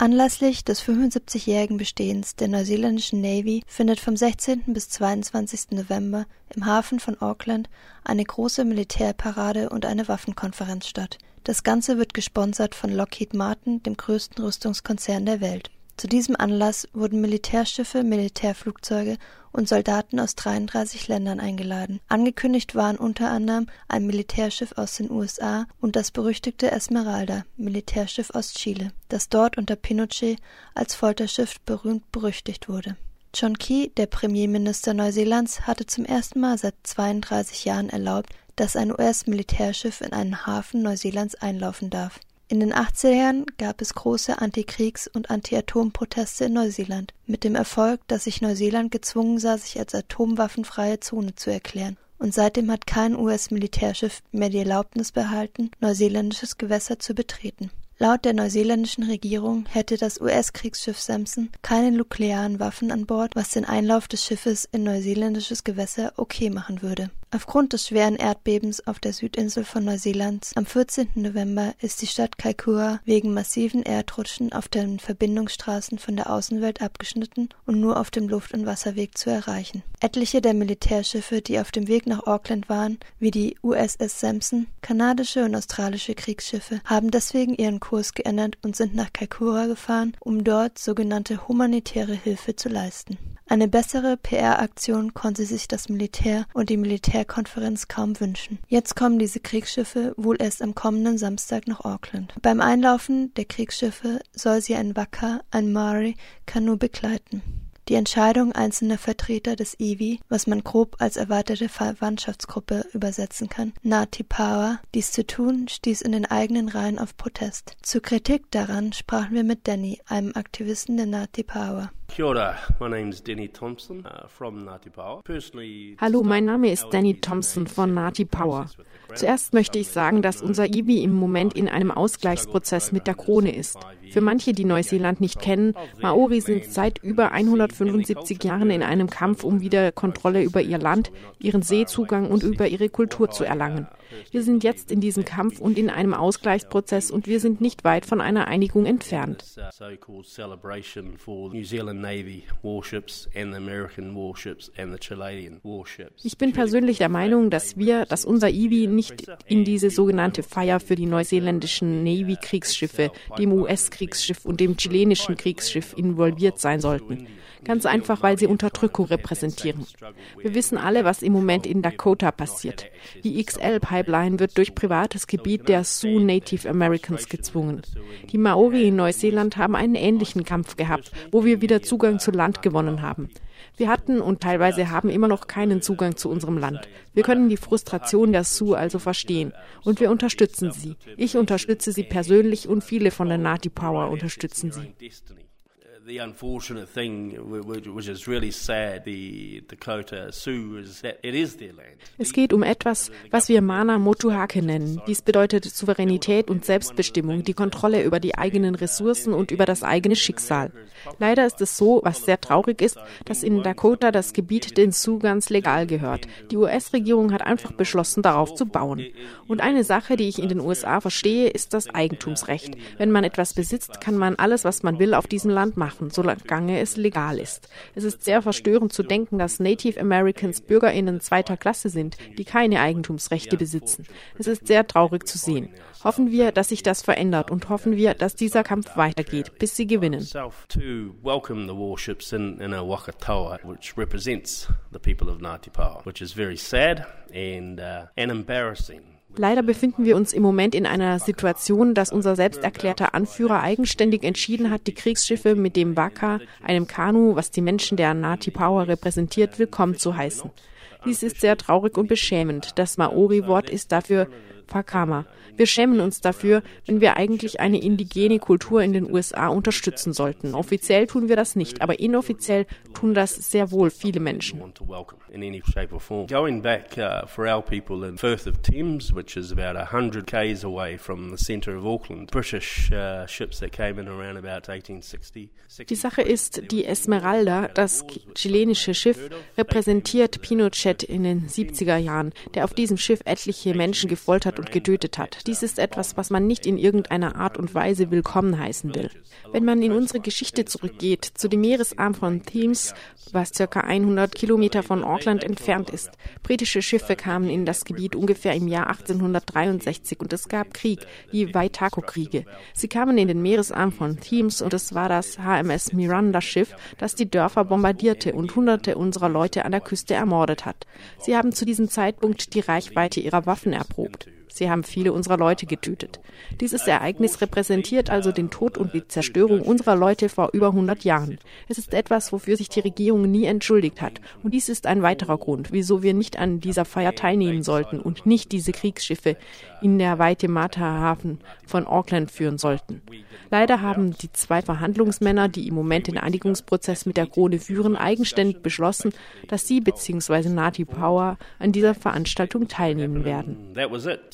Anlässlich des 75-jährigen Bestehens der neuseeländischen Navy findet vom 16. bis 22. November im Hafen von Auckland eine große Militärparade und eine Waffenkonferenz statt. Das Ganze wird gesponsert von Lockheed Martin, dem größten Rüstungskonzern der Welt. Zu diesem Anlass wurden Militärschiffe, Militärflugzeuge und Soldaten aus 33 Ländern eingeladen. Angekündigt waren unter anderem ein Militärschiff aus den USA und das berüchtigte Esmeralda, Militärschiff aus Chile, das dort unter Pinochet als Folterschiff berühmt berüchtigt wurde. John Key, der Premierminister Neuseelands, hatte zum ersten Mal seit 32 Jahren erlaubt, dass ein US-Militärschiff in einen Hafen Neuseelands einlaufen darf. In den 80ern gab es große Antikriegs- und Anti-Atom-Proteste in Neuseeland, mit dem Erfolg, dass sich Neuseeland gezwungen sah, sich als atomwaffenfreie Zone zu erklären, und seitdem hat kein US-Militärschiff mehr die Erlaubnis behalten, neuseeländisches Gewässer zu betreten. Laut der neuseeländischen Regierung hätte das US-Kriegsschiff Samson keine nuklearen Waffen an Bord, was den Einlauf des Schiffes in neuseeländisches Gewässer okay machen würde Aufgrund des schweren Erdbebens auf der Südinsel von Neuseeland am 14. November ist die Stadt Kaikoura wegen massiven Erdrutschen auf den Verbindungsstraßen von der Außenwelt abgeschnitten und nur auf dem Luft- und Wasserweg zu erreichen. Etliche der Militärschiffe, die auf dem Weg nach Auckland waren, wie die USS Sampson, kanadische und australische Kriegsschiffe, haben deswegen ihren Kurs geändert und sind nach Kaikoura gefahren, um dort sogenannte humanitäre Hilfe zu leisten. Eine bessere PR-Aktion konnte sich das Militär und die Militärkonferenz kaum wünschen. Jetzt kommen diese Kriegsschiffe wohl erst am kommenden Samstag nach Auckland. Beim Einlaufen der Kriegsschiffe soll sie ein Wacker, ein Maori Kanu begleiten. Die Entscheidung einzelner Vertreter des IWI, was man grob als erweiterte Verwandtschaftsgruppe übersetzen kann, Ngati Power, dies zu tun, stieß in den eigenen Reihen auf Protest. Zur Kritik daran sprachen wir mit Danny, einem Aktivisten der Ngati Power. Uh, Hallo, mein Name ist Danny Thompson von Nati Power. Zuerst möchte ich sagen, dass unser IBI im Moment in einem Ausgleichsprozess mit der Krone ist. Für manche, die Neuseeland nicht kennen, Maori sind seit über 175 Jahren in einem Kampf, um wieder Kontrolle über ihr Land, ihren Seezugang und über ihre Kultur zu erlangen. Wir sind jetzt in diesem Kampf und in einem Ausgleichsprozess und wir sind nicht weit von einer Einigung entfernt. Ich bin persönlich der Meinung, dass wir, dass unser IWI nicht in diese sogenannte Feier für die neuseeländischen Navy-Kriegsschiffe, dem US-Kriegsschiff und dem chilenischen Kriegsschiff involviert sein sollten. Ganz einfach, weil sie Unterdrückung repräsentieren. Wir wissen alle, was im Moment in Dakota passiert. Die XL-Pipeline wird durch privates Gebiet der Sioux Native Americans gezwungen. Die Maori in Neuseeland haben einen ähnlichen Kampf gehabt, wo wir wieder Zugang zu Land gewonnen haben. Wir hatten und teilweise haben immer noch keinen Zugang zu unserem Land. Wir können die Frustration der Sioux also verstehen und wir unterstützen sie. Ich unterstütze sie persönlich und viele von der Nati Power unterstützen sie the unfortunate thing, which is really sad, the Dakota Sioux, is that it is their land. Es geht um etwas, was wir Mana Motuhake nennen. Dies bedeutet Souveränität und Selbstbestimmung, die Kontrolle über die eigenen Ressourcen und über das eigene Schicksal. Leider ist es so, was sehr traurig ist, dass in Dakota das Gebiet den Sioux ganz legal gehört. Die US-Regierung hat einfach beschlossen, darauf zu bauen. Und eine Sache, die ich in den USA verstehe, ist das Eigentumsrecht. Wenn man etwas besitzt, kann man alles, was man will, auf diesem Land machen machen, solange es legal ist. Es ist sehr verstörend zu denken, dass Native Americans BürgerInnen zweiter Klasse sind, die keine Eigentumsrechte besitzen. Es ist sehr traurig zu sehen. Hoffen wir, dass sich das verändert und hoffen wir, dass dieser Kampf weitergeht, bis sie gewinnen. which is very sad and, uh, and embarrassing. Leider befinden wir uns im Moment in einer Situation, dass unser selbsterklärter Anführer eigenständig entschieden hat, die Kriegsschiffe mit dem Waka, einem Kanu, was die Menschen der Nati Power repräsentiert, willkommen zu heißen. Dies ist sehr traurig und beschämend. Das Maori-Wort ist dafür Fakama. Wir schämen uns dafür, wenn wir eigentlich eine indigene Kultur in den USA unterstützen sollten. Offiziell tun wir das nicht, aber inoffiziell tun das sehr wohl viele Menschen. Going back uh, for our people in Firth of Thames, which is about 100 k's away from the center of Auckland, British uh, ships that came in around about 1860. Die Sache ist, die Esmeralda, das chilenische Schiff, repräsentiert Pinochet in den 70er Jahren, der auf diesem Schiff etliche Menschen gefoltert und getötet hat. Dies ist etwas, was man nicht in irgendeiner Art und Weise willkommen heißen will. Wenn man in unsere Geschichte zurückgeht, zu dem Meeresarm von Thames, was circa 100 Kilometer von Auckland entfernt ist. Britische Schiffe kamen in das Gebiet ungefähr im Jahr 1863 und es gab Krieg, die Waitako-Kriege. Sie kamen in den Meeresarm von Thames und es war das HMS Miranda-Schiff, das die Dörfer bombardierte und hunderte unserer Leute an der Küste ermordet hat. Sie haben zu diesem Zeitpunkt die Reichweite ihrer Waffen erprobt. Sie haben viele unserer Leute getötet. Dieses Ereignis repräsentiert also den Tod und die Zerstörung unserer Leute vor über 100 Jahren. Es ist etwas, wofür sich die Regierung nie entschuldigt hat. Und dies ist ein weiterer Grund, wieso wir nicht an dieser Feier teilnehmen sollten und nicht diese Kriegsschiffe in der Waitemata-Hafen von Auckland führen sollten. Leider haben die zwei Verhandlungsmänner, die im Moment den Einigungsprozess mit der Krone führen, eigenständig beschlossen, dass sie bzw. Nati Power an dieser Veranstaltung teilnehmen werden.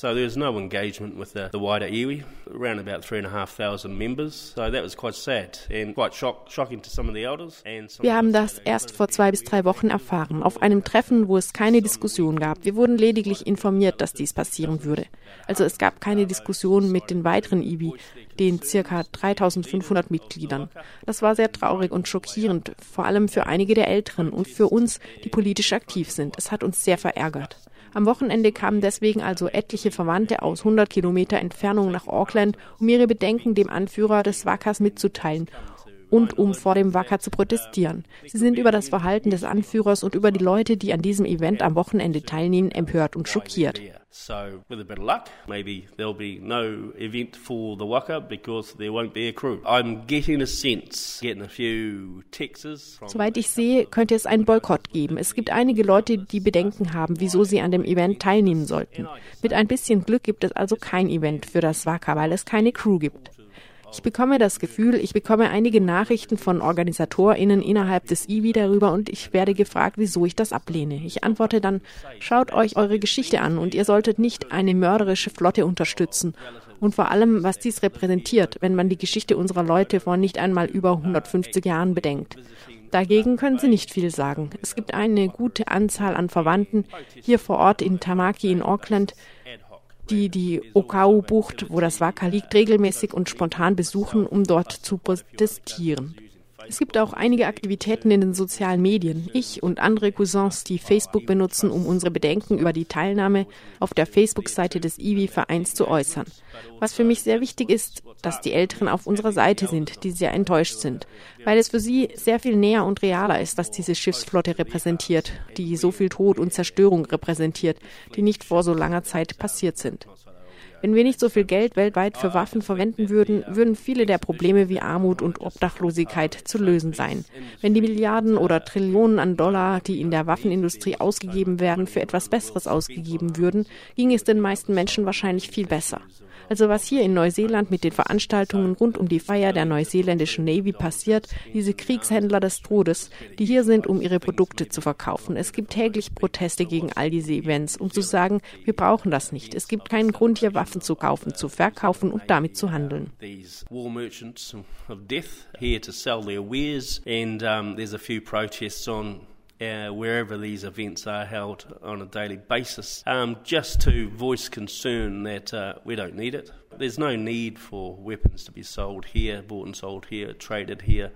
So there was no engagement with the, the wider iwi, around about three and a half thousand members. So that was quite sad and quite shock, shocking to some of the elders. Wir haben das erst vor zwei bis drei Wochen erfahren, auf einem Treffen, wo es keine Diskussion gab. Wir wurden lediglich informiert, dass dies passieren würde. Also es gab keine Diskussion mit den weiteren IBI, den circa 3500 Mitgliedern. Das war sehr traurig und schockierend, vor allem für einige der Älteren und für uns, die politisch aktiv sind. Es hat uns sehr verärgert. Am Wochenende kamen deswegen also etliche Verwandte aus 100 Kilometer Entfernung nach Auckland, um ihre Bedenken dem Anführer des Wackers mitzuteilen und um vor dem Wacker zu protestieren. Sie sind über das Verhalten des Anführers und über die Leute, die an diesem Event am Wochenende teilnehmen, empört und schockiert. So, with a bit of luck, maybe there'll be no event for the Waka because there won't be a crew. I'm getting a sense, getting a few texts. Soweit ich sehe, könnte es einen Boykott geben. Es gibt einige Leute, die Bedenken haben, wieso sie an dem Event teilnehmen sollten. Mit ein bisschen Glück gibt es also kein Event für das Waka, weil es keine Crew gibt. Ich bekomme das Gefühl, ich bekomme einige Nachrichten von OrganisatorInnen innerhalb des IWI darüber und ich werde gefragt, wieso ich das ablehne. Ich antworte dann, schaut euch eure Geschichte an und ihr solltet nicht eine mörderische Flotte unterstützen. Und vor allem, was dies repräsentiert, wenn man die Geschichte unserer Leute vor nicht einmal über 150 Jahren bedenkt. Dagegen können sie nicht viel sagen. Es gibt eine gute Anzahl an Verwandten hier vor Ort in Tamaki in Auckland, die die Okau-Bucht, wo das Waka liegt, regelmäßig und spontan besuchen, um dort zu protestieren. Es gibt auch einige Aktivitäten in den sozialen Medien. Ich und andere Cousins, die Facebook benutzen, um unsere Bedenken über die Teilnahme auf der Facebook-Seite des IWI-Vereins zu äußern. Was für mich sehr wichtig ist, dass die Älteren auf unserer Seite sind, die sehr enttäuscht sind, weil es für sie sehr viel näher und realer ist, was diese Schiffsflotte repräsentiert, die so viel Tod und Zerstörung repräsentiert, die nicht vor so langer Zeit passiert sind. Wenn wir nicht so viel Geld weltweit für Waffen verwenden würden, würden viele der Probleme wie Armut und Obdachlosigkeit zu lösen sein. Wenn die Milliarden oder Trillionen an Dollar, die in der Waffenindustrie ausgegeben werden, für etwas Besseres ausgegeben würden, ging es den meisten Menschen wahrscheinlich viel besser. Also was hier in Neuseeland mit den Veranstaltungen rund um die Feier der neuseeländischen Navy passiert, diese Kriegshändler des Todes, die hier sind, um ihre Produkte zu verkaufen. Es gibt täglich Proteste gegen all diese Events, um zu sagen, wir brauchen das nicht. Es gibt keinen Grund, hier Waffen zu kaufen, zu verkaufen und damit zu handeln. And um, there's a few protests on uh, wherever these events are held on a daily basis, um, just to voice concern that uh, we don't need it. There's no need for weapons to be sold here, bought and sold here, traded here.